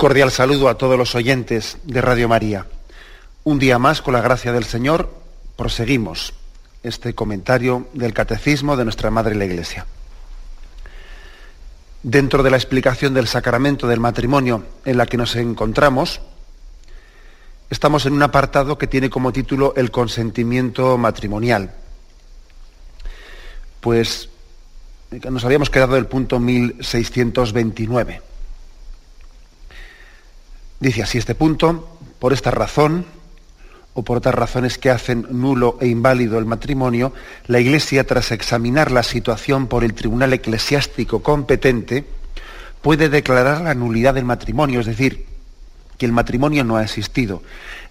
Cordial saludo a todos los oyentes de Radio María. Un día más, con la gracia del Señor, proseguimos este comentario del Catecismo de nuestra Madre la Iglesia. Dentro de la explicación del sacramento del matrimonio en la que nos encontramos, estamos en un apartado que tiene como título el consentimiento matrimonial. Pues nos habíamos quedado el punto 1629. Dice así este punto, por esta razón, o por otras razones que hacen nulo e inválido el matrimonio, la Iglesia, tras examinar la situación por el tribunal eclesiástico competente, puede declarar la nulidad del matrimonio, es decir, que el matrimonio no ha existido.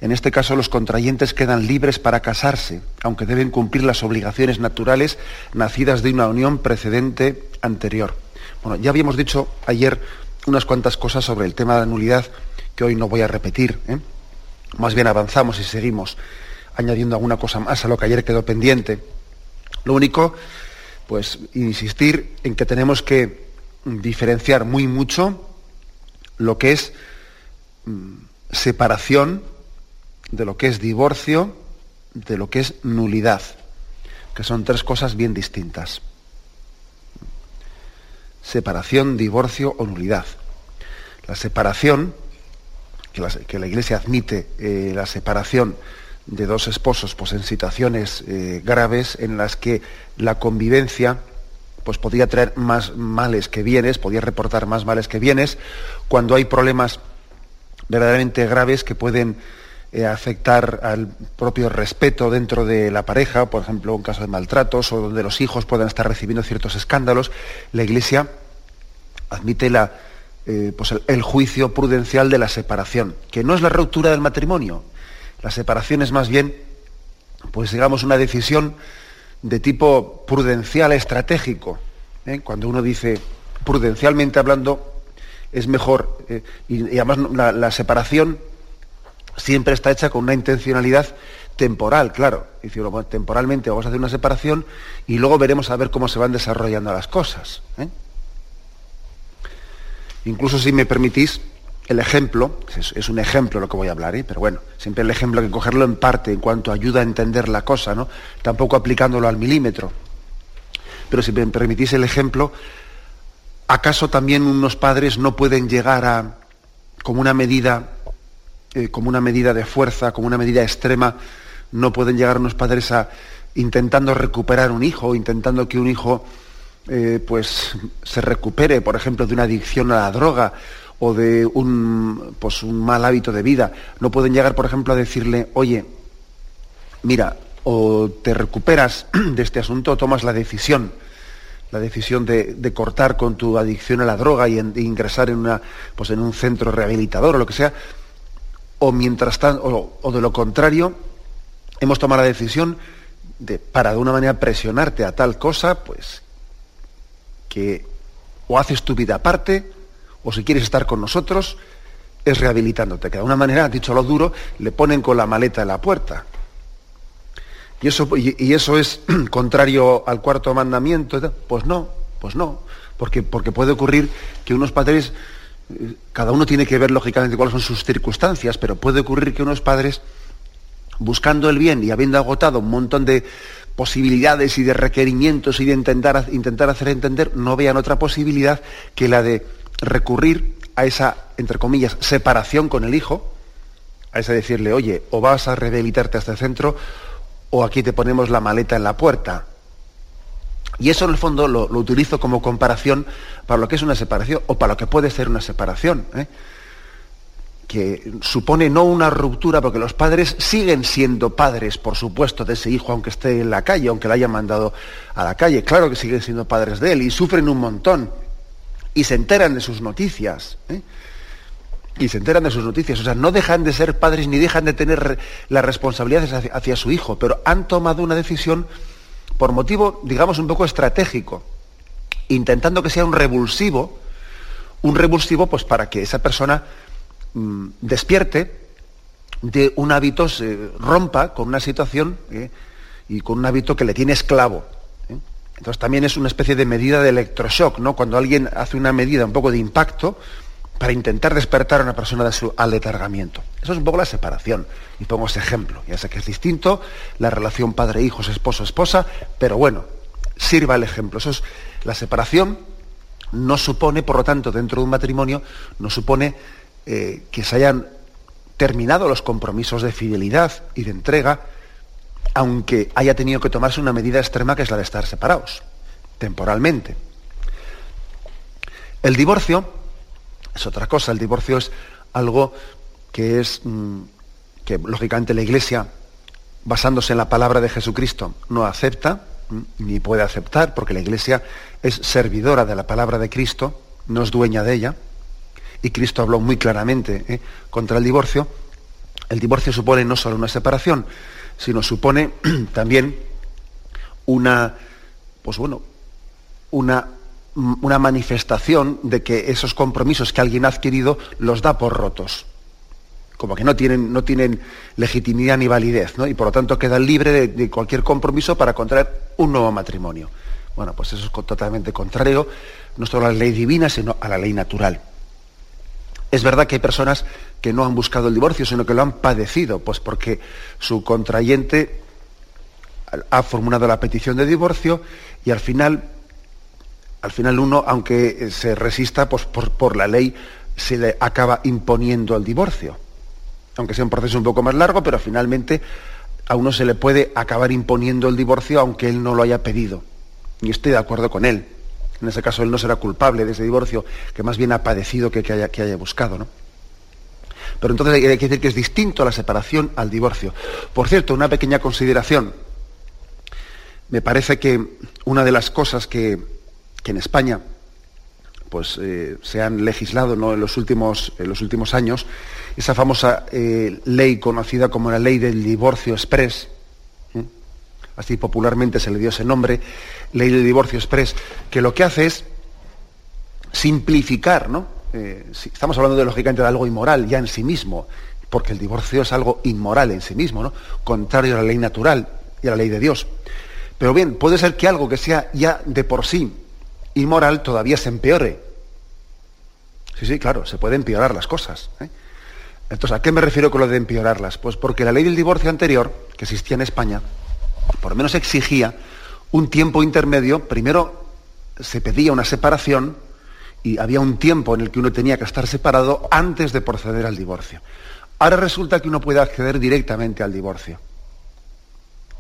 En este caso, los contrayentes quedan libres para casarse, aunque deben cumplir las obligaciones naturales nacidas de una unión precedente anterior. Bueno, ya habíamos dicho ayer unas cuantas cosas sobre el tema de la nulidad que hoy no voy a repetir. ¿eh? Más bien avanzamos y seguimos añadiendo alguna cosa más a lo que ayer quedó pendiente. Lo único, pues, insistir en que tenemos que diferenciar muy mucho lo que es mm, separación de lo que es divorcio, de lo que es nulidad, que son tres cosas bien distintas. Separación, divorcio o nulidad. La separación que la, Iglesia admite eh, la separación de dos esposos pues, en situaciones eh, graves en las que la convivencia pues, podría traer más males que bienes, podría reportar más males que bienes, cuando hay problemas verdaderamente graves que pueden eh, afectar al propio respeto dentro de la pareja, por ejemplo, un caso de maltratos o donde los hijos puedan estar recibiendo ciertos escándalos, la Iglesia admite la, eh, pues el, juicio prudencial de la separación, que no es la ruptura del matrimonio. La separación es más bien, pues digamos, una decisión de tipo prudencial, estratégico. ¿eh? Cuando uno dice, prudencialmente hablando, es mejor, eh, y, además la, separación siempre está hecha con una intencionalidad temporal, claro. Decir, temporalmente vamos a hacer una separación y luego veremos a ver cómo se van desarrollando las cosas. Incluso si me permitís, el ejemplo, es, un ejemplo lo que voy a hablar, ¿eh? pero bueno, siempre el ejemplo hay que cogerlo en parte en cuanto ayuda a entender la cosa, ¿no? Tampoco aplicándolo al milímetro. Pero si me permitís el ejemplo, ¿acaso también unos padres no pueden llegar a, como una medida, eh, como una medida de fuerza, como una medida extrema, no pueden llegar unos padres a intentando recuperar un hijo, intentando que un hijo eh, pues se recupere, por ejemplo, de una adicción a la droga o de un, pues, un mal hábito de vida. No pueden llegar, por ejemplo, a decirle, oye, mira, o te recuperas de este asunto o tomas la decisión, la decisión de, cortar con tu adicción a la droga y ingresar en, una, pues, en un centro rehabilitador o lo que sea, o mientras tanto, o, de lo contrario, hemos tomado la decisión de, para de una manera presionarte a tal cosa, pues que o haces tu vida aparte, o si quieres estar con nosotros, es rehabilitándote. Que de alguna manera, dicho lo duro, le ponen con la maleta en la puerta. Y eso, y, eso es contrario al cuarto mandamiento. Pues no, pues no. Porque, porque puede ocurrir que unos padres, eh, cada uno tiene que ver lógicamente cuáles son sus circunstancias, pero puede ocurrir que unos padres, buscando el bien y habiendo agotado un montón de, posibilidades y de requerimientos y de intentar, intentar hacer entender, no vean otra posibilidad que la de recurrir a esa, entre comillas, separación con el hijo, a esa decirle, oye, o vas a rehabilitarte a este centro, o aquí te ponemos la maleta en la puerta. Y eso en el fondo lo, utilizo como comparación para lo que es una separación, o para lo que puede ser una separación. ¿eh? Que supone no una ruptura, porque los padres siguen siendo padres, por supuesto, de ese hijo, aunque esté en la calle, aunque le hayan mandado a la calle. Claro que siguen siendo padres de él y sufren un montón. Y se enteran de sus noticias. ¿eh? Y se enteran de sus noticias. O sea, no dejan de ser padres ni dejan de tener las responsabilidades hacia, hacia su hijo, pero han tomado una decisión por motivo, digamos, un poco estratégico, intentando que sea un revulsivo, un revulsivo pues para que esa persona mm, despierte de un hábito, se rompa con una situación eh, y con un hábito que le tiene esclavo. ¿eh? Entonces también es una especie de medida de electroshock, ¿no? Cuando alguien hace una medida un poco de impacto para intentar despertar a una persona de su aletargamiento. Eso es un poco la separación. Y pongo ese ejemplo. Ya sé que es distinto la relación padre-hijos, esposo-esposa, pero bueno, sirva el ejemplo. Eso es la separación no supone, por lo tanto, dentro de un matrimonio, no supone eh, que se hayan terminado los compromisos de fidelidad y de entrega, aunque haya tenido que tomarse una medida extrema que es la de estar separados, temporalmente. El divorcio es otra cosa, el divorcio es algo que es, mm, que lógicamente la Iglesia, basándose en la palabra de Jesucristo, no acepta, ni puede aceptar, porque la Iglesia es servidora de la palabra de Cristo, no es dueña de ella, y Cristo habló muy claramente ¿eh? contra el divorcio. El divorcio supone no solo una separación, sino supone también una, pues bueno, una, una manifestación de que esos compromisos que alguien ha adquirido los da por rotos como que no tienen, no tienen legitimidad ni validez, ¿no? y por lo tanto quedan libres de, cualquier compromiso para contraer un nuevo matrimonio. Bueno, pues eso es totalmente contrario, no solo a la ley divina, sino a la ley natural. Es verdad que hay personas que no han buscado el divorcio, sino que lo han padecido, pues porque su contrayente ha formulado la petición de divorcio y al final, al final uno, aunque se resista, pues por, por la ley se le acaba imponiendo el divorcio aunque sea un proceso un poco más largo, pero finalmente a uno se le puede acabar imponiendo el divorcio aunque él no lo haya pedido. Y estoy de acuerdo con él. En ese caso él no será culpable de ese divorcio, que más bien ha padecido que, haya, que haya buscado. ¿no? Pero entonces hay que decir que es distinto la separación al divorcio. Por cierto, una pequeña consideración. Me parece que una de las cosas que, en España pues, eh, se han legislado ¿no? en, los últimos, en los últimos años esa famosa eh, ley conocida como la ley del divorcio express. Así popularmente se le dio ese nombre, ley del divorcio express, que lo que hace es simplificar, ¿no? Eh, estamos hablando de lógicamente de algo inmoral ya en sí mismo, porque el divorcio es algo inmoral en sí mismo, ¿no? contrario a la ley natural y a la ley de Dios. Pero bien, puede ser que algo que sea ya de por sí inmoral todavía se empeore. Sí, sí, claro, se pueden empeorar las cosas. Entonces, ¿a qué me refiero con lo de empeorarlas? Pues porque la ley del divorcio anterior, que existía en España, por lo menos exigía un tiempo intermedio. Primero se pedía una separación y había un tiempo en el que uno tenía que estar separado antes de proceder al divorcio. Ahora resulta que uno puede acceder directamente al divorcio,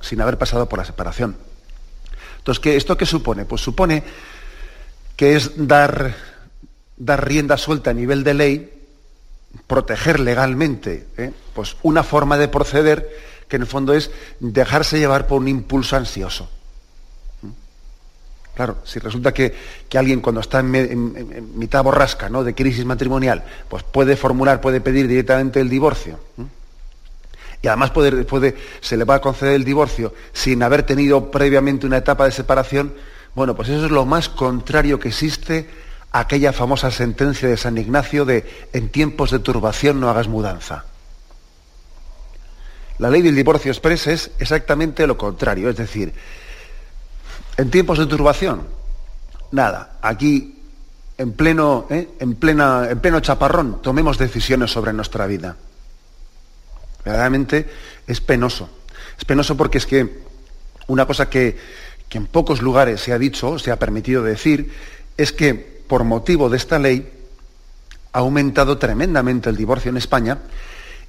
sin haber pasado por la separación. Entonces, ¿qué, ¿esto qué supone? Pues supone que es dar, dar rienda suelta a nivel de ley proteger legalmente ¿eh? pues una forma de proceder que en el fondo es dejarse llevar por un impulso ansioso. ¿Mm? Claro, si resulta que, alguien cuando está en, mitad borrasca ¿no? de crisis matrimonial, pues puede formular, puede pedir directamente el divorcio. ¿Mm? Y además puede, puede, se le va a conceder el divorcio sin haber tenido previamente una etapa de separación. Bueno, pues eso es lo más contrario que existe aquella famosa sentencia de San Ignacio de en tiempos de turbación no hagas mudanza. La ley del divorcio express es exactamente lo contrario, es decir, en tiempos de turbación, nada, aquí en pleno, ¿eh? en, plena, en pleno chaparrón tomemos decisiones sobre nuestra vida. Verdaderamente es penoso. Es penoso porque es que una cosa que, que en pocos lugares se ha dicho, se ha permitido decir, es que por motivo de esta ley, ha aumentado tremendamente el divorcio en España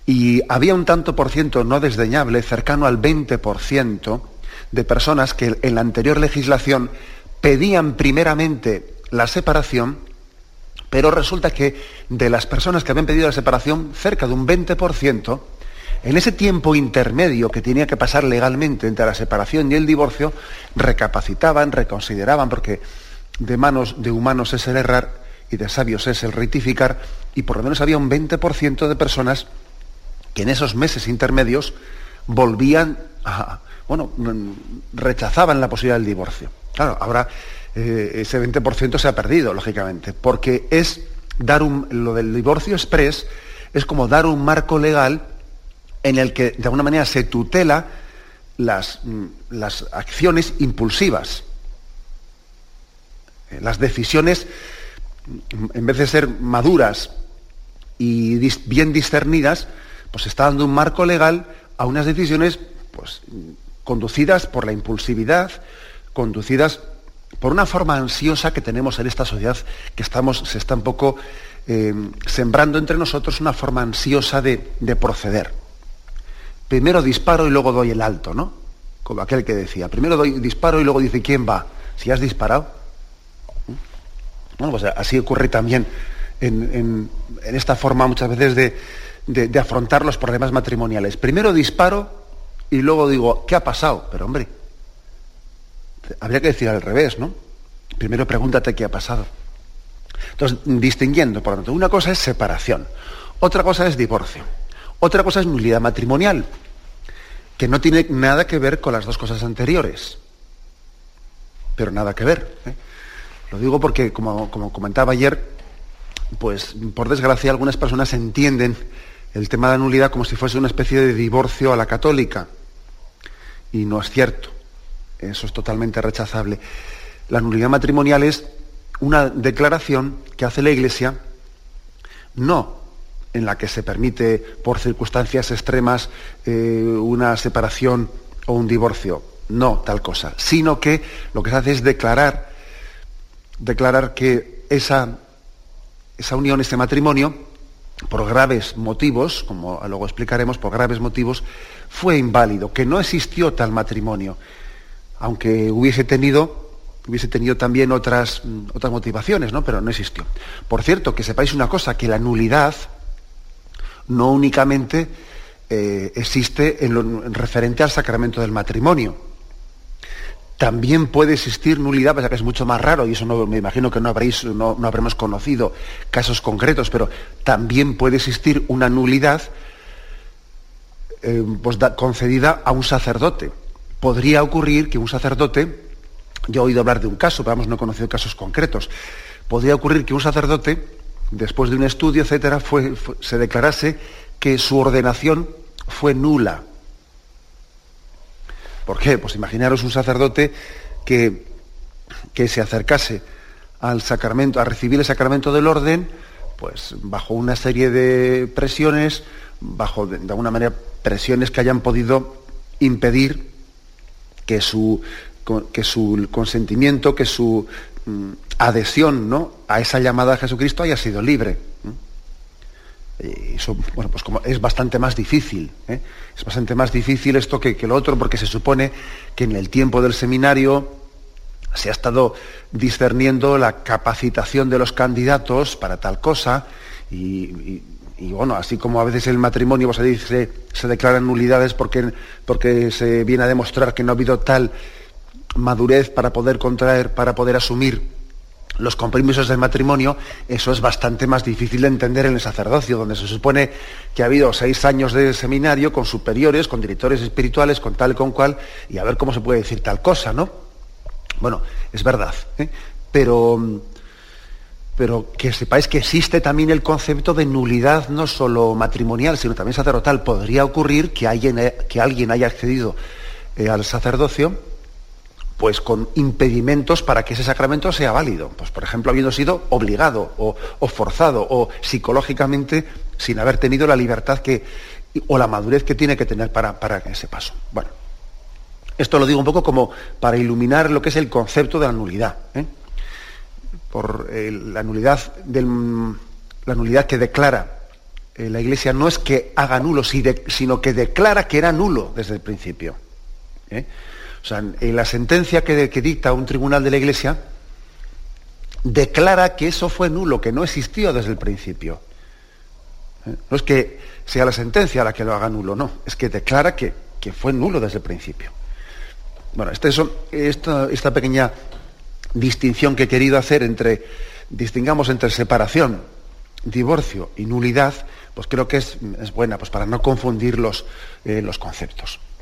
y había un tanto por ciento no desdeñable, cercano al 20%, de personas que en la anterior legislación pedían primeramente la separación Pero resulta que de las personas que habían pedido la separación, cerca de un 20%, en ese tiempo intermedio que tenía que pasar legalmente entre la separación y el divorcio, recapacitaban, reconsideraban, porque de manos de humanos es el errar y de sabios es el rectificar, y por lo menos había un 20% de personas que en esos meses intermedios volvían a, bueno, rechazaban la posibilidad del divorcio. Claro, ahora eh, ese 20% se ha perdido, lógicamente, porque es dar un, lo del divorcio express es como dar un marco legal en el que de alguna manera se tutela las, mm, las acciones impulsivas. Eh, las decisiones, mm, en vez de ser maduras y bien discernidas, pues está dando un marco legal a unas decisiones pues, conducidas por la impulsividad, conducidas por una forma ansiosa que tenemos en esta sociedad, que estamos, se está un poco eh, sembrando entre nosotros una forma ansiosa de, proceder. Primero disparo y luego doy el alto, ¿no? Como aquel que decía, primero doy disparo y luego dice, ¿quién va? Si has disparado. Bueno, pues así ocurre también en, esta forma muchas veces de, de afrontar los problemas matrimoniales. Primero disparo y luego digo, ¿qué ha pasado? Pero hombre, habría que decir al revés, ¿no? Primero pregúntate qué ha pasado. Entonces, distinguiendo, por lo tanto, una cosa es separación, otra cosa es divorcio, otra cosa es nulidad matrimonial, que no tiene nada que ver con las dos cosas anteriores, pero nada que ver. ¿eh? Lo digo porque, como, como comentaba ayer, pues por desgracia algunas personas entienden el tema de la nulidad como si fuese una especie de divorcio a la católica, y no es cierto. Eso es totalmente rechazable. La nulidad matrimonial es una declaración que hace la Iglesia, no en la que se permite por circunstancias extremas eh, una separación o un divorcio, no tal cosa, sino que lo que se hace es declarar, declarar que esa, esa unión, ese matrimonio, por graves motivos, como luego explicaremos, por graves motivos, fue inválido, que no existió tal matrimonio aunque hubiese tenido, hubiese tenido también otras, mm, otras motivaciones, ¿no? pero no existió. Por cierto, que sepáis una cosa, que la nulidad no únicamente eh, existe en, lo, referente al sacramento del matrimonio. También puede existir nulidad, pese que es mucho más raro, y eso no, me imagino que no, habréis, no, habremos conocido casos concretos, pero también puede existir una nulidad eh, pues concedida a un sacerdote podría ocurrir que un sacerdote, yo he oído hablar de un caso, pero vamos, no he conocido casos concretos, podría ocurrir que un sacerdote, después de un estudio, etcétera, se declarase que su ordenación fue nula. ¿Por qué? Pues imaginaros un sacerdote que, que se acercase al sacramento, a recibir el sacramento del orden, pues bajo una serie de presiones, bajo de alguna manera presiones que hayan podido impedir que su, que su consentimiento, que su mm, adhesión ¿no? a esa llamada a Jesucristo haya sido libre. Eso, bueno, pues es bastante más difícil. ¿eh? Es bastante más difícil esto que, que, lo otro, porque se supone que en el tiempo del seminario se ha estado discerniendo la capacitación de los candidatos para tal cosa y bueno, así como a veces el matrimonio pues, se se declaran nulidades porque, porque se viene a demostrar que no ha habido tal madurez para poder contraer, para poder asumir los compromisos del matrimonio, eso es bastante más difícil de entender en el sacerdocio, donde se supone que ha habido seis años de seminario con superiores, con directores espirituales, con tal con cual, y a ver cómo se puede decir tal cosa, ¿no? Bueno, es verdad, ¿eh? pero pero que sepáis que existe también el concepto de nulidad no solo matrimonial, sino también sacerdotal. Podría ocurrir que alguien, que alguien haya accedido eh, al sacerdocio pues con impedimentos para que ese sacramento sea válido. Pues, por ejemplo, habiendo sido obligado o, forzado o psicológicamente sin haber tenido la libertad que, o la madurez que tiene que tener para, para ese paso. Bueno, esto lo digo un poco como para iluminar lo que es el concepto de la nulidad. ¿eh? por eh, la, nulidad la nulidad que declara eh, la Iglesia no es que haga nulo, sino que declara que era nulo desde el principio. O sea, en la sentencia que, dicta un tribunal de la Iglesia, declara que eso fue nulo, que no existió desde el principio. ¿Eh? No es que sea la sentencia la que lo haga nulo, no, es que declara que, fue nulo desde el principio. Bueno, este esta, pequeña distinción que he querido hacer entre, distingamos entre separación, divorcio y nulidad, pues creo que es, buena, pues para no confundir los, eh, los conceptos.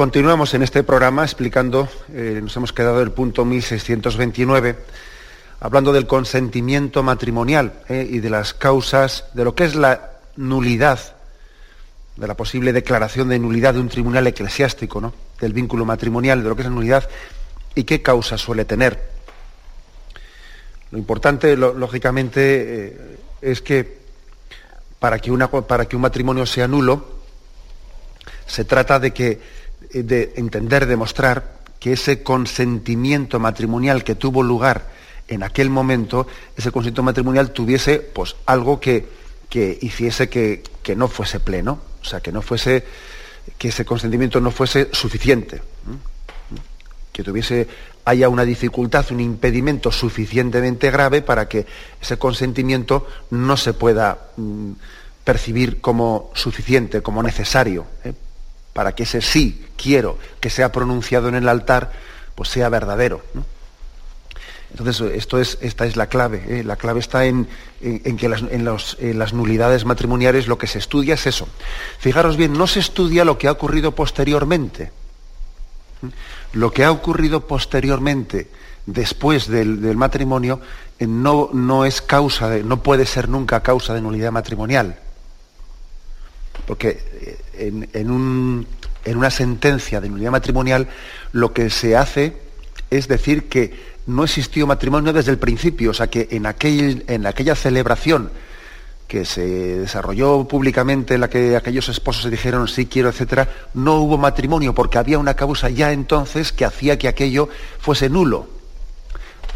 Continuamos en este programa explicando, eh, nos hemos quedado el punto 1629, hablando del consentimiento matrimonial eh, y de las causas, de lo que es la nulidad, de la posible declaración de nulidad de un tribunal eclesiástico, ¿no? del vínculo matrimonial, de lo que es la nulidad y qué causas suele tener. Lo importante, lógicamente, eh, es que para que, un matrimonio sea nulo, se trata de que de entender, demostrar que ese consentimiento matrimonial que tuvo lugar en aquel momento, ese consentimiento matrimonial tuviese pues, algo que, que hiciese que, no fuese pleno, o sea, que no fuese, que ese consentimiento no fuese suficiente, que tuviese, haya una dificultad, un impedimento suficientemente grave para que ese consentimiento no se pueda mm, percibir como suficiente, como necesario. ¿eh? Para que ese sí quiero que sea pronunciado en el altar, pues sea verdadero. Entonces, esto es, esta es la clave. ¿eh? La clave está en, que en, las nulidades matrimoniales lo que se estudia es eso. Fijaros bien, no se estudia lo que ha ocurrido posteriormente. Lo que ha ocurrido posteriormente, después del, matrimonio, eh, no, no, es causa de, no puede ser nunca causa de nulidad matrimonial. Porque eh, en, una sentencia de nulidad matrimonial lo que se hace es decir que no existió matrimonio desde el principio, o sea que en, aquel, en aquella celebración que se desarrolló públicamente en la que aquellos esposos se dijeron sí quiero, etcétera, no hubo matrimonio porque había una causa ya entonces que hacía que aquello fuese nulo.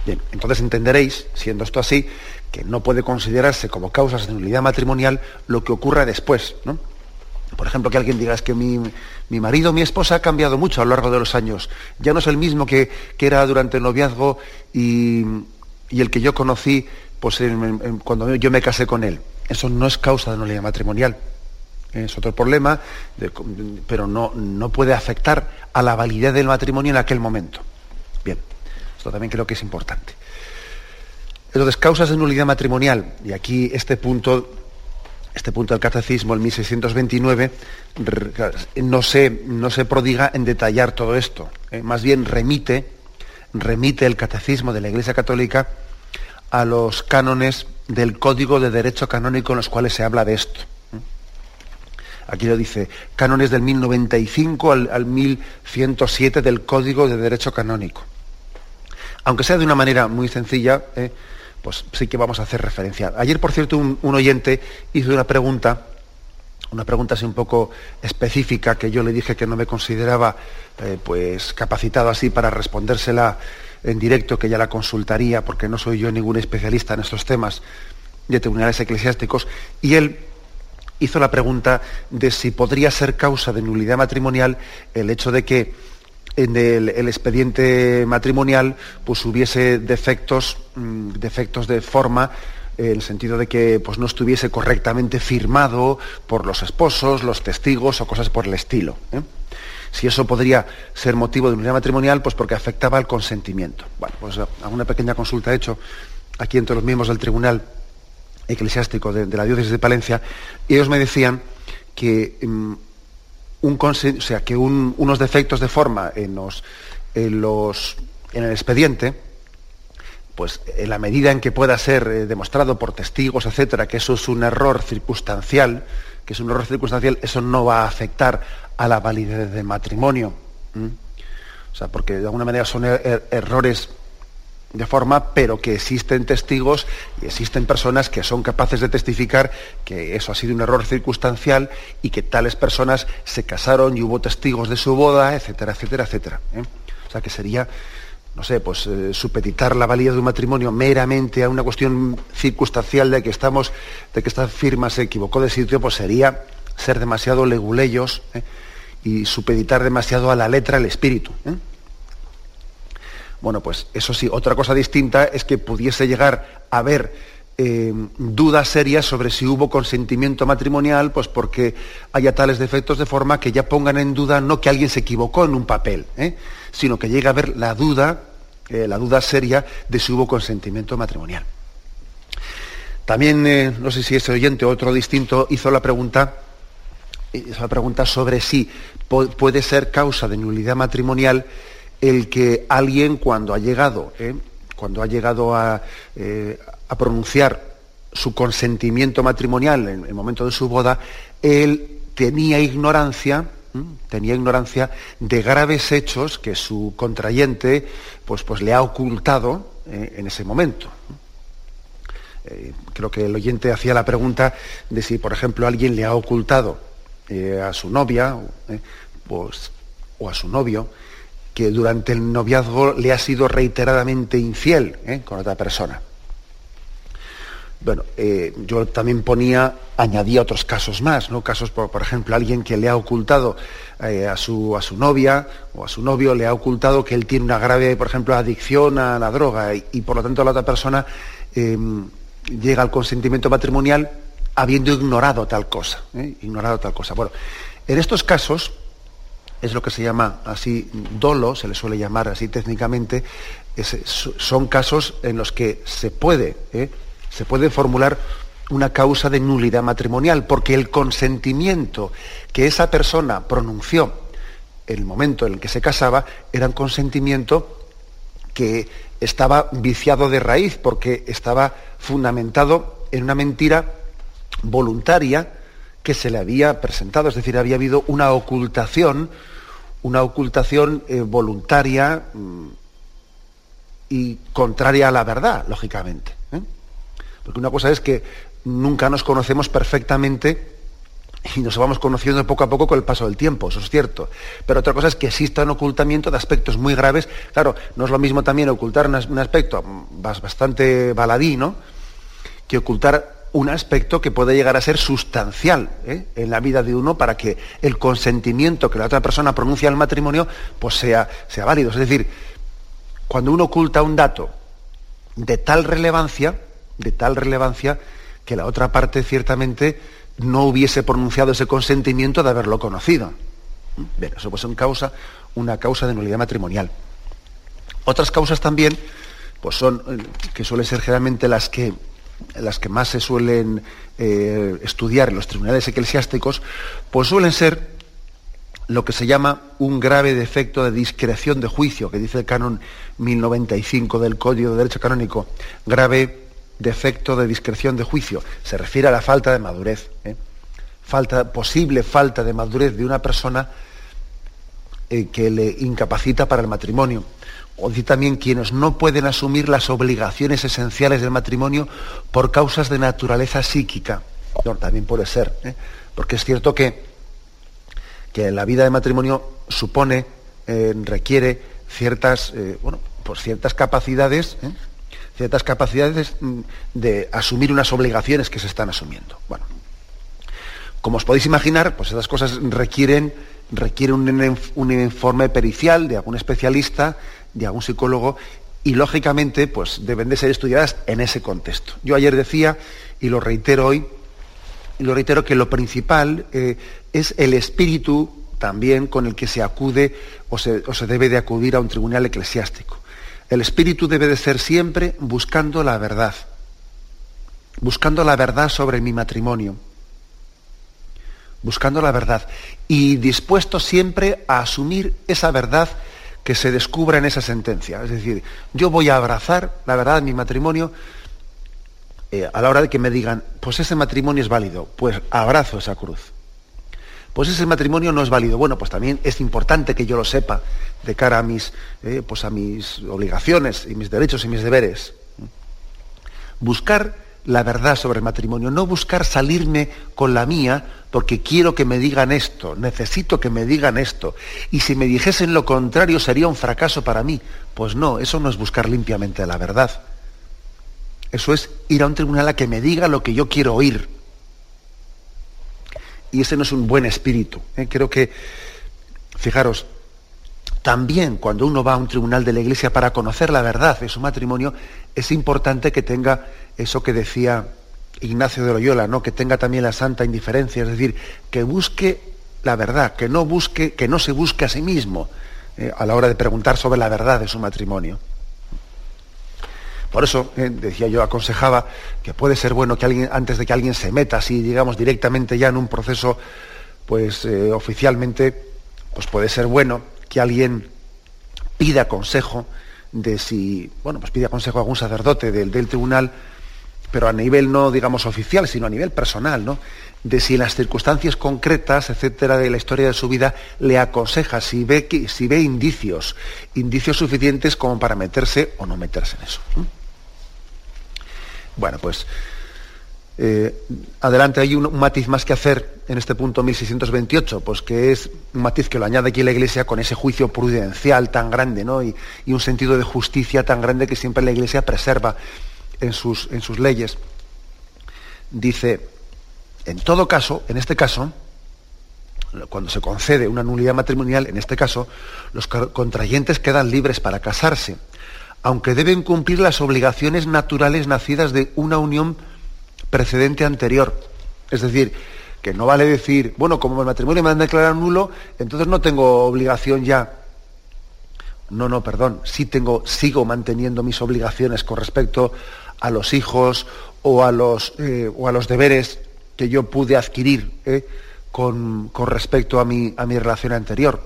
Bien, entonces entenderéis, siendo esto así, que no puede considerarse como causas de nulidad matrimonial lo que ocurra después, ¿no? Por ejemplo, que alguien diga, es que mi, marido, mi esposa ha cambiado mucho a lo largo de los años. Ya no es el mismo que, era durante el noviazgo y, el que yo conocí pues, cuando yo me casé con él. Eso no es causa de nulidad matrimonial. Es otro problema, pero no, no puede afectar a la validez del matrimonio en aquel momento. Bien, esto también creo que es importante. Entonces, causas de nulidad matrimonial, y aquí este punto este punto del catecismo, el 1629, no se, no se prodiga en detallar todo esto. ¿eh? Más bien remite, remite el catecismo de la Iglesia Católica a los cánones del Código de Derecho Canónico en los cuales se habla de esto. ¿eh? Aquí lo dice, cánones del 1095 al, al 1107 del Código de Derecho Canónico. Aunque sea de una manera muy sencilla, ¿eh? Pues sí que vamos a hacer referencia. Ayer, por cierto, un, oyente hizo una pregunta, una pregunta así un poco específica, que yo le dije que no me consideraba eh, pues capacitado así para respondérsela en directo, que ya la consultaría, porque no soy yo ningún especialista en estos temas de tribunales eclesiásticos, y él hizo la pregunta de si podría ser causa de nulidad matrimonial el hecho de que en el, expediente matrimonial pues hubiese defectos, mm, defectos de forma en el sentido de que pues, no estuviese correctamente firmado por los esposos, los testigos o cosas por el estilo. ¿eh? Si eso podría ser motivo de unidad matrimonial, pues porque afectaba al consentimiento. Bueno, pues una pequeña consulta he hecho aquí entre los miembros del Tribunal Eclesiástico de, la Diócesis de Palencia, y ellos me decían que mm, o sea, que unos defectos de forma en, los, en el expediente, pues en la medida en que pueda ser eh, demostrado por testigos, etcétera, que eso es un error circunstancial, que es un error circunstancial, eso no va a afectar a la validez del matrimonio. O sea, porque de alguna manera son er-, er-, errores de forma, pero que existen testigos y existen personas que son capaces de testificar que eso ha sido un error circunstancial y que tales personas se casaron y hubo testigos de su boda, etcétera, etcétera, etcétera. ¿eh? O sea que sería, no sé, pues eh, supeditar la valía de un matrimonio meramente a una cuestión circunstancial de que estamos, de que esta firma se equivocó de sitio, pues sería ser demasiado leguleyos ¿eh? y supeditar demasiado a la letra el espíritu. Bueno, pues eso sí, otra cosa distinta es que pudiese llegar a haber eh, dudas serias sobre si hubo consentimiento matrimonial, pues porque haya tales defectos de forma que ya pongan en duda no que alguien se equivocó en un papel, ¿eh? sino que llegue a haber la duda, eh, la duda seria de si hubo consentimiento matrimonial. También, no sé si ese oyente o otro distinto hizo la pregunta, hizo la pregunta sobre si puede ser causa de nulidad matrimonial el que alguien cuando ha llegado, ¿eh? cuando ha llegado eh, a, pronunciar su consentimiento matrimonial en el momento de su boda, él tenía ignorancia, tenía ignorancia de graves hechos que su contrayente pues, pues le ha ocultado ¿eh? en ese momento. creo que el oyente hacía la pregunta de si, por ejemplo, alguien le ha ocultado a su novia pues, o a su novio que durante el noviazgo le ha sido reiteradamente infiel ¿eh? con otra persona. Bueno, eh, yo también ponía, añadía otros casos más, ¿no? Casos, por, ejemplo, alguien que le ha ocultado eh, a, su, a su novia o a su novio, le ha ocultado que él tiene una grave, por ejemplo, adicción a la droga y, y por lo tanto la otra persona llega al consentimiento matrimonial habiendo ignorado tal cosa, ignorado tal cosa. Bueno, en estos casos, es lo que se llama así dolo, se le suele llamar así técnicamente, son casos en los que se puede, ¿eh? se puede formular una causa de nulidad matrimonial, porque el consentimiento que esa persona pronunció en el momento en el que se casaba era un consentimiento que estaba viciado de raíz, porque estaba fundamentado en una mentira voluntaria que se le había presentado, es decir, había habido una ocultación, una ocultación eh, voluntaria mm, y contraria a la verdad, lógicamente. ¿eh? Porque una cosa es que nunca nos conocemos perfectamente y nos vamos conociendo poco a poco con el paso del tiempo, eso es cierto. Pero otra cosa es que exista un ocultamiento de aspectos muy graves. Claro, no es lo mismo también ocultar un aspecto bastante baladí, ¿no? Que ocultar un aspecto que puede llegar a ser sustancial ¿eh? en la vida de uno para que el consentimiento que la otra persona pronuncia al matrimonio pues sea, sea válido. Es decir, cuando uno oculta un dato de tal relevancia, de tal relevancia, que la otra parte ciertamente no hubiese pronunciado ese consentimiento de haberlo conocido. Bien, eso pues es causa, una causa de nulidad matrimonial. Otras causas también, pues son, eh, que suelen ser generalmente las que las que más se suelen eh, estudiar en los tribunales eclesiásticos, pues suelen ser lo que se llama un grave defecto de discreción de juicio, que dice el canon 1095 del Código de Derecho Canónico, grave defecto de discreción de juicio, se refiere a la falta de madurez, ¿eh? falta, posible falta de madurez de una persona eh, que le incapacita para el matrimonio. O dice también quienes no pueden asumir las obligaciones esenciales del matrimonio por causas de naturaleza psíquica. también puede ser, ¿eh? porque es cierto que que la vida de matrimonio supone, eh, requiere ciertas, eh, bueno, pues ciertas capacidades, ciertas capacidades mm, de asumir unas obligaciones que se están asumiendo. Bueno, como os podéis imaginar, pues esas cosas requieren, requieren un, un informe pericial de algún especialista, de algún psicólogo, y lógicamente, pues deben de ser estudiadas en ese contexto. Yo ayer decía, y lo reitero hoy, y lo reitero que lo principal eh, es el espíritu también con el que se acude o se, debe de acudir a un tribunal eclesiástico. El espíritu debe de ser siempre buscando la verdad, buscando la verdad sobre mi matrimonio, buscando la verdad y dispuesto siempre a asumir esa verdad que se descubra en esa sentencia. Es decir, yo voy a abrazar la verdad de mi matrimonio eh, a la hora de que me digan, pues ese matrimonio es válido, pues abrazo esa cruz. Pues ese matrimonio no es válido. Bueno, pues también es importante que yo lo sepa de cara a mis, eh, pues a mis obligaciones y mis derechos y mis deberes. Buscar la verdad sobre el matrimonio, no buscar salirme con la mía porque quiero que me digan esto, necesito que me digan esto. Y si me dijesen lo contrario sería un fracaso para mí. Pues no, eso no es buscar limpiamente la verdad. Eso es ir a un tribunal a que me diga lo que yo quiero oír. Y ese no es un buen espíritu. ¿eh? Creo que, fijaros, también cuando uno va a un tribunal de la iglesia para conocer la verdad de su matrimonio, es importante que tenga eso que decía Ignacio de Loyola, ¿no? que tenga también la santa indiferencia, es decir, que busque la verdad, que no busque, que no se busque a sí mismo eh, a la hora de preguntar sobre la verdad de su matrimonio. Por eso, eh, decía yo, aconsejaba que puede ser bueno que alguien, antes de que alguien se meta así, digamos, directamente ya en un proceso, pues eh, oficialmente, pues puede ser bueno que alguien pida consejo de si, bueno, pues pida consejo a algún sacerdote del, del tribunal, pero a nivel no, digamos, oficial, sino a nivel personal, ¿no? de si en las circunstancias concretas, etcétera, de la historia de su vida, le aconseja si ve, si ve indicios, indicios suficientes como para meterse o no meterse en eso. Bueno, pues eh, adelante hay un, matiz más que hacer en este punto 1628, pues que es un matiz que lo añade aquí la Iglesia con ese juicio prudencial tan grande, ¿no? Y, un sentido de justicia tan grande que siempre la Iglesia preserva en sus, en sus leyes. Dice, en todo caso, en este caso, cuando se concede una nulidad matrimonial, en este caso, los contrayentes quedan libres para casarse aunque deben cumplir las obligaciones naturales nacidas de una unión precedente anterior. Es decir, que no vale decir, bueno, como el matrimonio me han declarado nulo, entonces no tengo obligación ya. No, no, perdón, sí tengo, sigo manteniendo mis obligaciones con respecto a los hijos o a los, eh, o a los deberes que yo pude adquirir eh, con, respecto a mi, a mi relación anterior.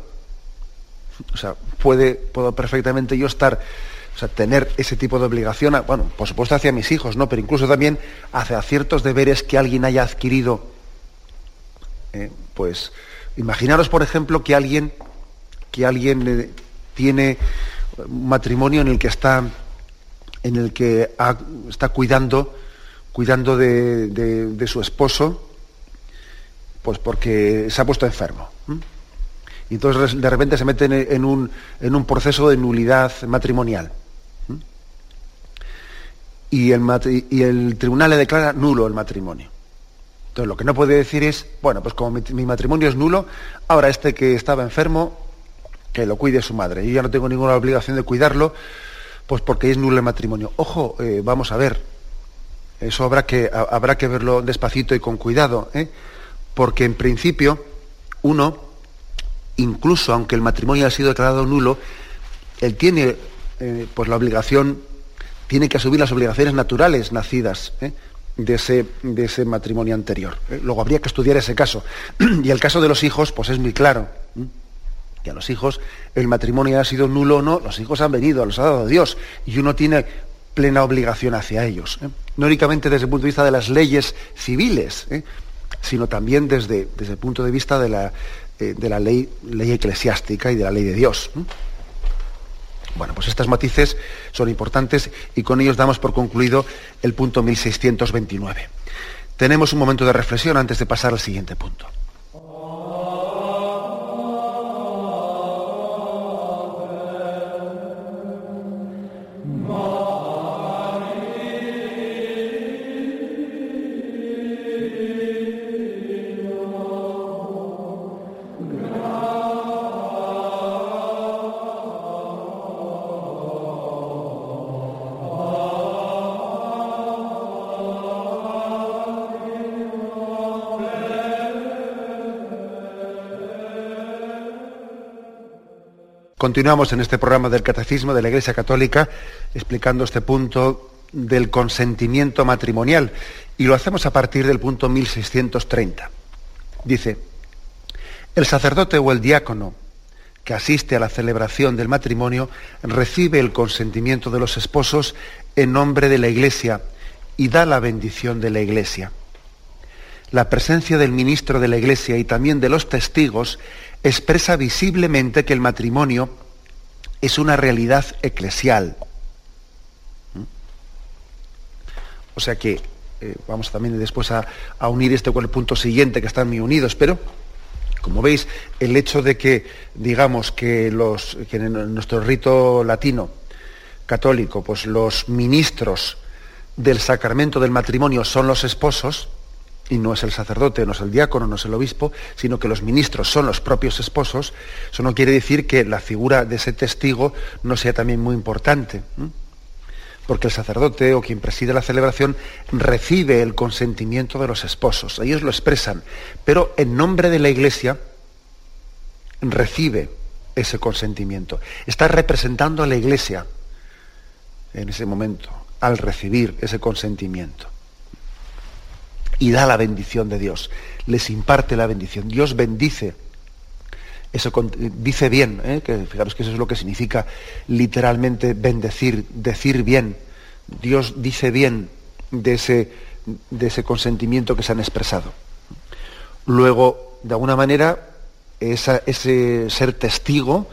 O sea, puede, puedo perfectamente yo estar o sea, tener ese tipo de obligación, bueno, por supuesto hacia mis hijos, ¿no? Pero incluso también hacia ciertos deberes que alguien haya adquirido. ¿eh? pues imaginaros, por ejemplo, que alguien, que alguien eh, tiene un matrimonio en el que está, en el que está cuidando, cuidando de, su esposo, pues porque se ha puesto enfermo. Y entonces de repente se mete en un, en un proceso de nulidad matrimonial y el, tribunal le declara nulo el matrimonio. Entonces lo que no puede decir es, bueno, pues como mi, matrimonio es nulo, ahora este que estaba enfermo, que lo cuide su madre. Yo ya no tengo ninguna obligación de cuidarlo, pues porque es nulo el matrimonio. Ojo, eh, vamos a ver, eso habrá que, habrá que verlo despacito y con cuidado, ¿eh? porque en principio uno, incluso aunque el matrimonio haya sido declarado nulo, él tiene eh, pues la obligación tiene que asumir las obligaciones naturales nacidas ¿eh? de, ese, de, ese, matrimonio anterior. ¿eh? Luego habría que estudiar ese caso. y el caso de los hijos, pues es muy claro. Que a los hijos el matrimonio ha sido nulo o no, los hijos han venido, los ha dado Dios. Y uno tiene plena obligación hacia ellos. ¿eh? No únicamente desde el punto de vista de las leyes civiles, sino también desde, desde, el punto de vista de la, de la ley, ley eclesiástica y de la ley de Dios. Bueno, pues estas matices son importantes y con ellos damos por concluido el punto 1629. Tenemos un momento de reflexión antes de pasar al siguiente punto. Continuamos en este programa del Catecismo de la Iglesia Católica explicando este punto del consentimiento matrimonial y lo hacemos a partir del punto 1630. Dice, el sacerdote o el diácono que asiste a la celebración del matrimonio recibe el consentimiento de los esposos en nombre de la Iglesia y da la bendición de la Iglesia. La presencia del ministro de la Iglesia y también de los testigos expresa visiblemente que el matrimonio es una realidad eclesial. ¿Mm? O sea que eh, vamos también después a, unir esto con el punto siguiente, que están muy unidos, pero como veis, el hecho de que, digamos, que, los, que en nuestro rito latino católico, pues los ministros del sacramento del matrimonio son los esposos, y no es el sacerdote, no es el diácono, no es el obispo, sino que los ministros son los propios esposos, eso no quiere decir que la figura de ese testigo no sea también muy importante. Porque el sacerdote o quien preside la celebración recibe el consentimiento de los esposos, ellos lo expresan, pero en nombre de la Iglesia recibe ese consentimiento. Está representando a la Iglesia en ese momento, al recibir ese consentimiento y da la bendición de Dios. Les imparte la bendición. Dios bendice. Eso dice bien, ¿eh? que fijaros que eso es lo que significa literalmente bendecir, decir bien. Dios dice bien de ese, de ese consentimiento que se han expresado. Luego, de alguna manera, ese ser testigo,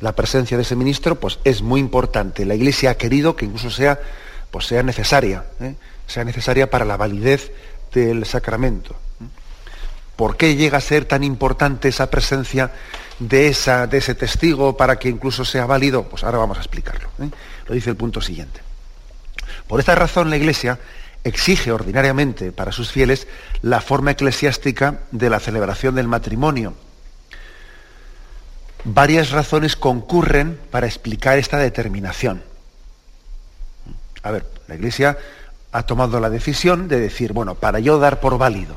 la presencia de ese ministro, pues es muy importante. La Iglesia ha querido que incluso sea, pues sea necesaria, ¿eh? sea necesaria para la validez del sacramento. ¿Por qué llega a ser tan importante esa presencia de, esa, de ese testigo para que incluso sea válido? Pues ahora vamos a explicarlo. ¿eh? Lo dice el punto siguiente. Por esta razón la Iglesia exige ordinariamente para sus fieles la forma eclesiástica de la celebración del matrimonio. Varias razones concurren para explicar esta determinación. A ver, la Iglesia ha tomado la decisión de decir, bueno, para yo dar por válido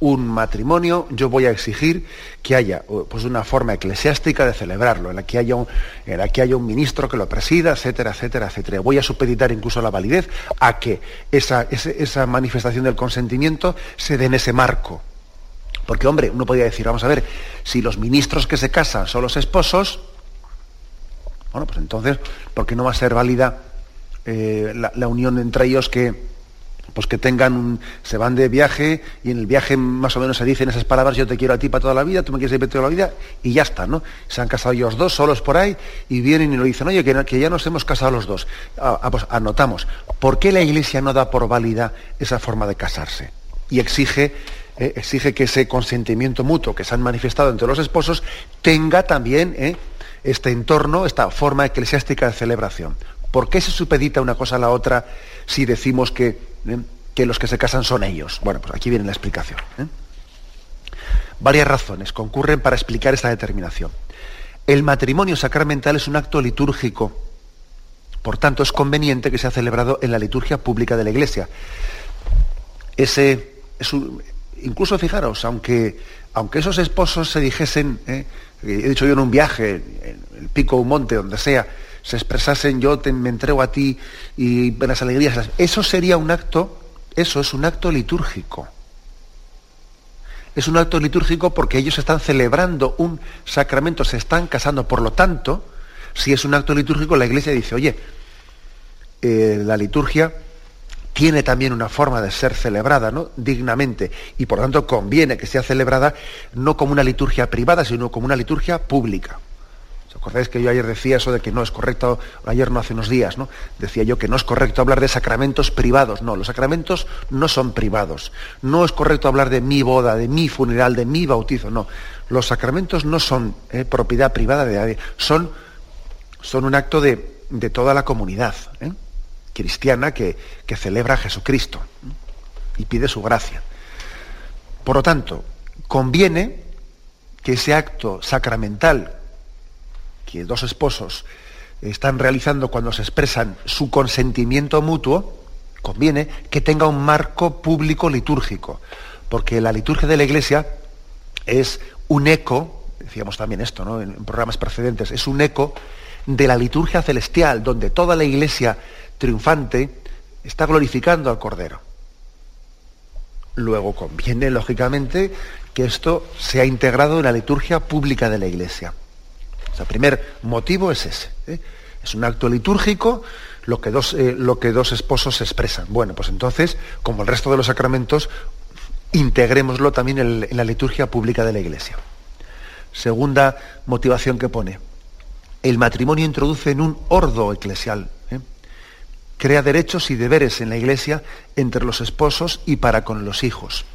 un matrimonio, yo voy a exigir que haya pues, una forma eclesiástica de celebrarlo, en la, que haya un, en la que haya un ministro que lo presida, etcétera, etcétera, etcétera. Voy a supeditar incluso la validez a que esa, esa manifestación del consentimiento se dé en ese marco. Porque, hombre, uno podría decir, vamos a ver, si los ministros que se casan son los esposos, bueno, pues entonces, ¿por qué no va a ser válida eh, la, unión entre ellos que, pues que tengan un, se van de viaje y en el viaje más o menos se dicen esas palabras, yo te quiero a ti para toda la vida, tú me quieres a para toda la vida, y ya está, ¿no? Se han casado ellos dos solos por ahí y vienen y lo dicen, oye, que, ya nos hemos casado los dos. Ah, ah, pues anotamos, ¿por qué la Iglesia no da por válida esa forma de casarse? Y exige, eh, exige que ese consentimiento mutuo que se han manifestado entre los esposos tenga también eh, este entorno, esta forma eclesiástica de celebración. ¿Por qué se supedita una cosa a la otra si decimos que, eh, que los que se casan son ellos? Bueno, pues aquí viene la explicación. ¿eh? Varias razones concurren para explicar esta determinación. El matrimonio sacramental es un acto litúrgico, por tanto es conveniente que sea celebrado en la liturgia pública de la Iglesia. Ese, incluso fijaros, aunque, aunque esos esposos se dijesen, ¿eh? he dicho yo en un viaje, en el pico o un monte, donde sea, se expresasen yo te, me entrego a ti y las alegrías. Eso sería un acto, eso es un acto litúrgico. Es un acto litúrgico porque ellos están celebrando un sacramento, se están casando. Por lo tanto, si es un acto litúrgico, la iglesia dice, oye, eh, la liturgia tiene también una forma de ser celebrada ¿no? dignamente y por lo tanto conviene que sea celebrada no como una liturgia privada, sino como una liturgia pública. ¿Os acordáis que yo ayer decía eso de que no es correcto, ayer no hace unos días, ¿no? Decía yo que no es correcto hablar de sacramentos privados. No, los sacramentos no son privados. No es correcto hablar de mi boda, de mi funeral, de mi bautizo. No, los sacramentos no son eh, propiedad privada de nadie, son, son un acto de, de toda la comunidad. ¿eh? cristiana que, celebra a Jesucristo y pide su gracia. Por lo tanto, conviene que ese acto sacramental que dos esposos están realizando cuando se expresan su consentimiento mutuo, conviene que tenga un marco público litúrgico, porque la liturgia de la Iglesia es un eco, decíamos también esto ¿no? en programas precedentes, es un eco de la liturgia celestial, donde toda la Iglesia triunfante está glorificando al Cordero. Luego conviene, lógicamente, que esto sea integrado en la liturgia pública de la Iglesia. El primer motivo es ese. ¿eh? Es un acto litúrgico lo que, dos, eh, lo que dos esposos expresan. Bueno, pues entonces, como el resto de los sacramentos, integrémoslo también en, la liturgia pública de la Iglesia. Segunda motivación que pone. El matrimonio introduce en un ordo eclesial crea derechos y deberes en la iglesia entre los esposos y para con los hijos.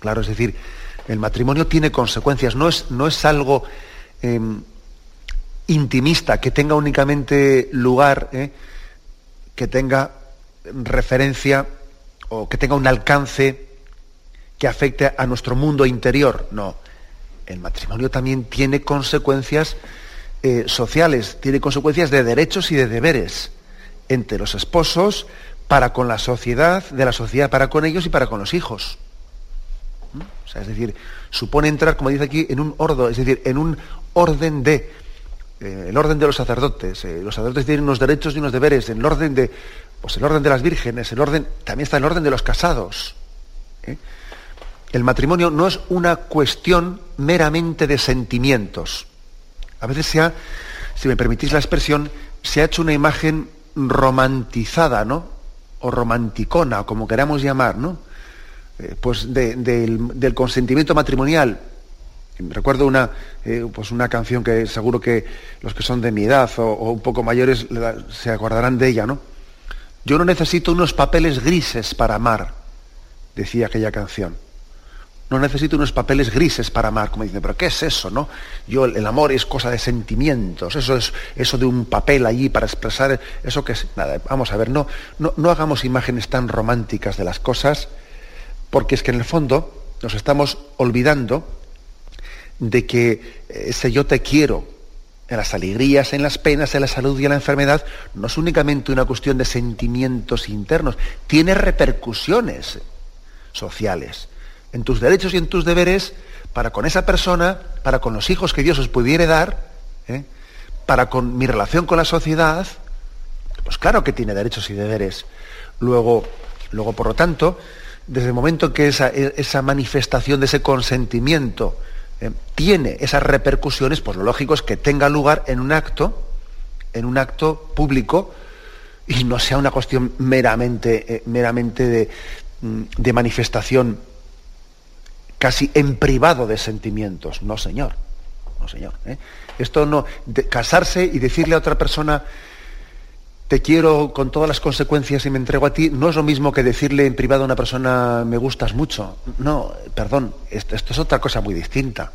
Claro, es decir, el matrimonio tiene consecuencias, no es, no es algo em, intimista, que tenga únicamente lugar, eh, que tenga referencia o que tenga un alcance que afecte a nuestro mundo interior. No, el matrimonio también tiene consecuencias eh, sociales, tiene consecuencias de derechos y de deberes entre los esposos, para con la sociedad, de la sociedad para con ellos y para con los hijos. ¿Mm? Es decir, supone entrar, como dice aquí, en un orden, es decir, en un orden de, eh, el orden de los sacerdotes. Eh, los sacerdotes tienen unos derechos y unos deberes, en el orden de, pues el orden de las vírgenes, el orden, también está el orden de los casados. ¿eh? El matrimonio no es una cuestión meramente de sentimientos. A veces se ha, si me permitís la expresión, se ha hecho una imagen romantizada, ¿no? O romanticona, como queramos llamar, ¿no? Pues del, consentimiento matrimonial. Recuerdo una, eh, pues una canción que seguro que los que son de mi edad o, un poco mayores se acordarán de ella, ¿no? Yo no necesito unos papeles grises para amar, decía aquella canción. No necesito unos papeles grises para amar, como dicen, pero ¿qué es eso, no? Yo, el amor es cosa de sentimientos, eso es eso de un papel allí para expresar eso que es. Nada, vamos a ver, no, no, no hagamos imágenes tan románticas de las cosas, porque es que en el fondo nos estamos olvidando de que ese yo te quiero, en las alegrías, en las penas, en la salud y en la enfermedad, no es únicamente una cuestión de sentimientos internos, tiene repercusiones sociales en tus derechos y en tus deberes para con esa persona, para con los hijos que Dios os pudiere dar, ¿eh? para con mi relación con la sociedad, pues claro que tiene derechos y deberes. Luego, luego por lo tanto, desde el momento que esa, esa manifestación de ese consentimiento ¿eh? tiene esas repercusiones, pues lo lógico es que tenga lugar en un acto, en un acto público, y no sea una cuestión meramente, eh, meramente de, mm, de manifestación casi en privado de sentimientos. No, señor. No, señor. ¿eh? Esto no. casarse y decirle a otra persona, te quiero con todas las consecuencias y me entrego a ti, no es lo mismo que decirle en privado a una persona, me gustas mucho. No, perdón, esto, es otra cosa muy distinta.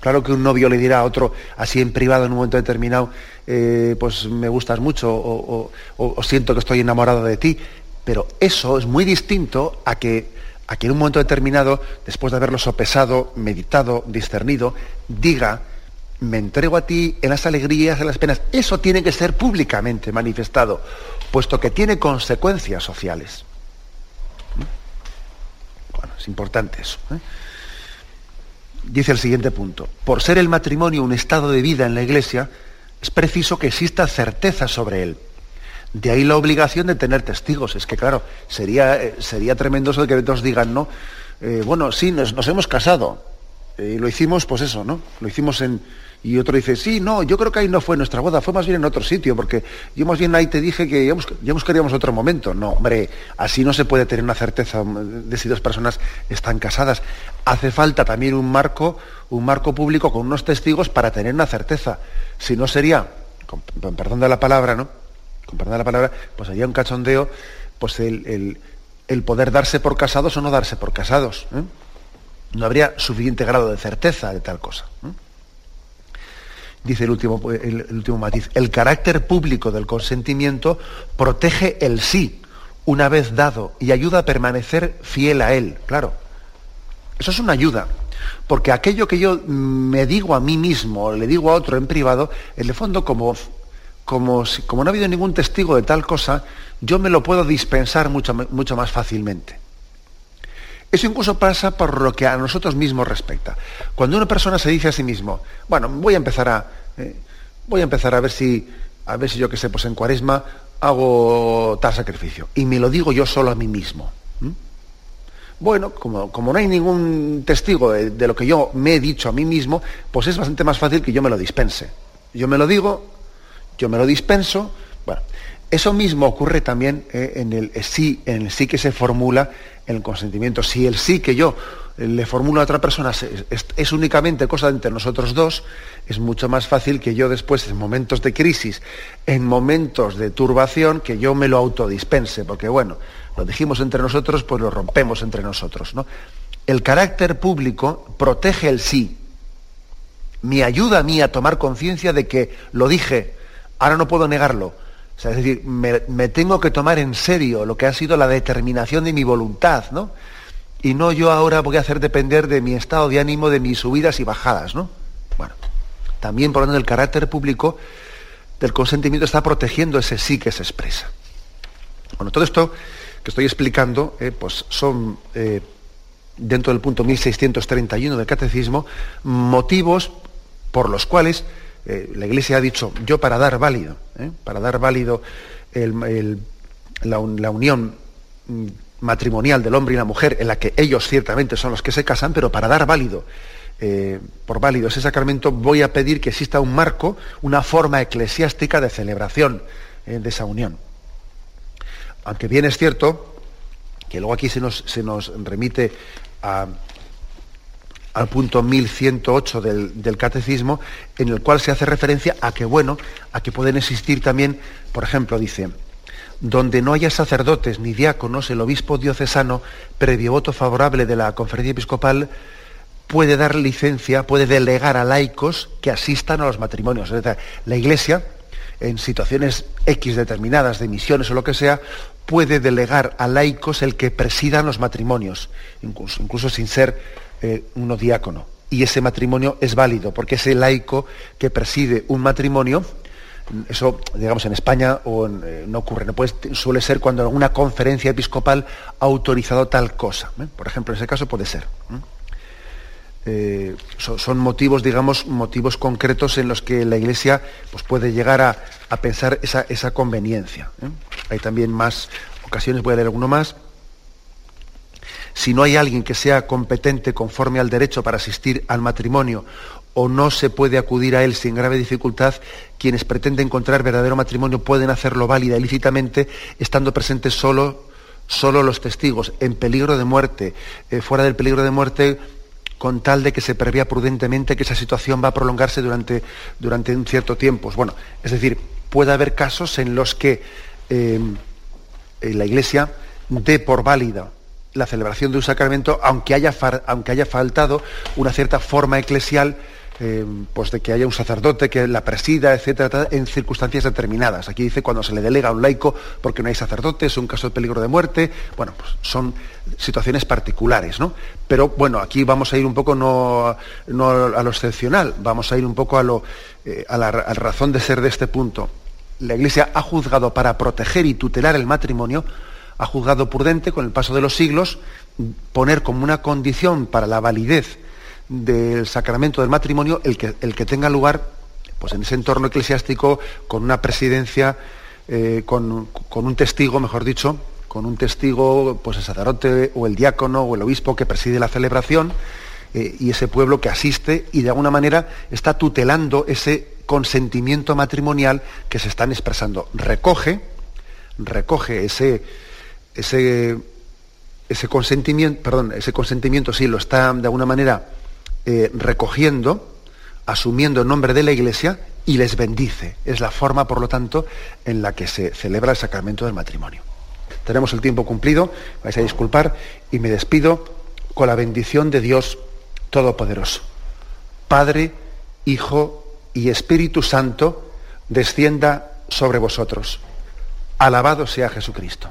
Claro que un novio le dirá a otro, así en privado, en un momento determinado, eh, pues me gustas mucho o siento que estoy enamorado de ti. Pero eso es muy distinto a que a que en un momento determinado, después de haberlo sopesado, meditado, discernido, diga, me entrego a ti en las alegrías, en las penas. Eso tiene que ser públicamente manifestado, puesto que tiene consecuencias sociales. Bueno, es importante eso. ¿eh? Dice el siguiente punto, por ser el matrimonio un estado de vida en la Iglesia, es preciso que exista certeza sobre él. De ahí la obligación de tener testigos. Es que, claro, sería, eh, sería tremendoso que nos digan, ¿no? Eh, bueno, sí, nos, hemos casado. Y lo hicimos, pues eso, ¿no? Lo hicimos en, y otro dice, sí, no, yo creo que ahí no fue nuestra boda, fue más bien en otro sitio, porque yo más bien ahí te dije que ya, ya buscaríamos otro momento. No, hombre, así no se puede tener una certeza de si dos personas están casadas. Hace falta también un marco, un marco público con unos testigos para tener una certeza. Si no sería, con, perdón de la palabra, ¿no? Con perdón de la palabra, pues sería un cachondeo, pues el, poder darse por casados o no darse por casados. ¿eh? No habría suficiente grado de certeza de tal cosa. ¿eh? Dice el último, el, último matiz, el carácter público del consentimiento protege el sí una vez dado y ayuda a permanecer fiel a él. Claro, eso es una ayuda, porque aquello que yo me digo a mí mismo, le digo a otro en privado, en el fondo como, como, como no ha habido ningún testigo de tal cosa, yo me lo puedo dispensar mucho, mucho más fácilmente. Eso incluso pasa por lo que a nosotros mismos respecta. Cuando una persona se dice a sí mismo, bueno, voy a empezar a, eh, voy a empezar a ver si, a ver si yo qué sé, pues en cuaresma hago tal sacrificio. Y me lo digo yo solo a mí mismo. Bueno, como, como, no hay ningún testigo de, lo que yo me he dicho a mí mismo, pues es bastante más fácil que yo me lo dispense. Yo me lo digo, yo me lo dispenso. Bueno, eso mismo ocurre también eh, en el sí, en el sí que se formula el consentimiento. Si el sí que yo eh, le formulo a otra persona es, únicamente cosa entre nosotros dos, es mucho más fácil que yo después, en momentos de crisis, en momentos de turbación, que yo me lo autodispense, porque bueno, lo dijimos entre nosotros, pues lo rompemos entre nosotros. ¿no? El carácter público protege el sí, me ayuda a mí a tomar conciencia de que lo dije, ahora no puedo negarlo es decir, me, tengo que tomar en serio lo que ha sido la determinación de mi voluntad, ¿no? Y no yo ahora voy a hacer depender de mi estado de ánimo, de mis subidas y bajadas, ¿no? Bueno, también por lo tanto el carácter público del consentimiento está protegiendo ese sí que se expresa. Bueno, todo esto que estoy explicando, eh, pues son, eh, dentro del punto 1631 del Catecismo, motivos por los cuales eh, la Iglesia ha dicho, yo para dar válido, ¿eh? para dar válido la, unión mm, matrimonial del hombre y la mujer, en la que ellos ciertamente son los que se casan, pero para dar válido, eh, por válido ese sacramento, voy a pedir que exista un marco, una forma eclesiástica de celebración de esa unión. Aunque bien es cierto que luego aquí se nos, se nos remite a, al punto 1108 del, del, catecismo, en el cual se hace referencia a que, bueno, a que pueden existir también, por ejemplo, dice, donde no haya sacerdotes ni diáconos, el obispo diocesano, previo voto favorable de la conferencia episcopal, puede dar licencia, puede delegar a laicos que asistan a los matrimonios. Es decir, la Iglesia, en situaciones X determinadas de misiones o lo que sea, puede delegar a laicos el que presidan los matrimonios, incluso, incluso sin ser eh, uno diácono. Y ese matrimonio es válido, porque ese laico que preside un matrimonio, eso, digamos, en España o eh, no ocurre, suele ser cuando una conferencia episcopal ha autorizado tal cosa. ¿eh? Por ejemplo, en ese caso puede ser. son, motivos, digamos, motivos concretos en los que la Iglesia pues, puede llegar a, pensar esa, esa conveniencia. Hay también más ocasiones, voy a leer alguno más si no hay alguien que sea competente conforme al derecho para asistir al matrimonio o no se puede acudir a él sin grave dificultad, quienes pretenden encontrar verdadero matrimonio pueden hacerlo válida ilícitamente estando presentes solo, solo los testigos, en peligro de muerte, eh, fuera del peligro de muerte con tal de que se prevea prudentemente que esa situación va a prolongarse durante, durante un cierto tiempo. Bueno, es decir, puede haber casos en los que eh, la Iglesia dé por válida la celebración de un sacramento, aunque haya, aunque haya faltado una cierta forma eclesial, eh, pues de que haya un sacerdote que la presida, etcétera, en circunstancias determinadas. Aquí dice cuando se le delega a un laico porque no hay sacerdote, es un caso de peligro de muerte, bueno, pues son situaciones particulares, ¿no? Pero bueno, aquí vamos a ir un poco no, a lo excepcional, vamos a ir un poco a, lo, eh, a la razón de ser de este punto. La Iglesia ha juzgado para proteger y tutelar el matrimonio ha juzgado prudente con el paso de los siglos poner como una condición para la validez del sacramento del matrimonio el que, el que tenga lugar pues en ese entorno eclesiástico, con una presidencia, eh, con, un testigo, mejor dicho, con un testigo, pues el sacerdote o el diácono o el obispo que preside la celebración, eh, y ese pueblo que asiste y de alguna manera está tutelando ese consentimiento matrimonial que se están expresando. Recoge, recoge ese, ese, ese consentimiento, perdón, ese consentimiento sí lo está de alguna manera eh, recogiendo, asumiendo el nombre de la Iglesia y les bendice. Es la forma, por lo tanto, en la que se celebra el sacramento del matrimonio. Tenemos el tiempo cumplido, vais a disculpar, y me despido con la bendición de Dios Todopoderoso. Padre, Hijo y Espíritu Santo, descienda sobre vosotros. Alabado sea Jesucristo.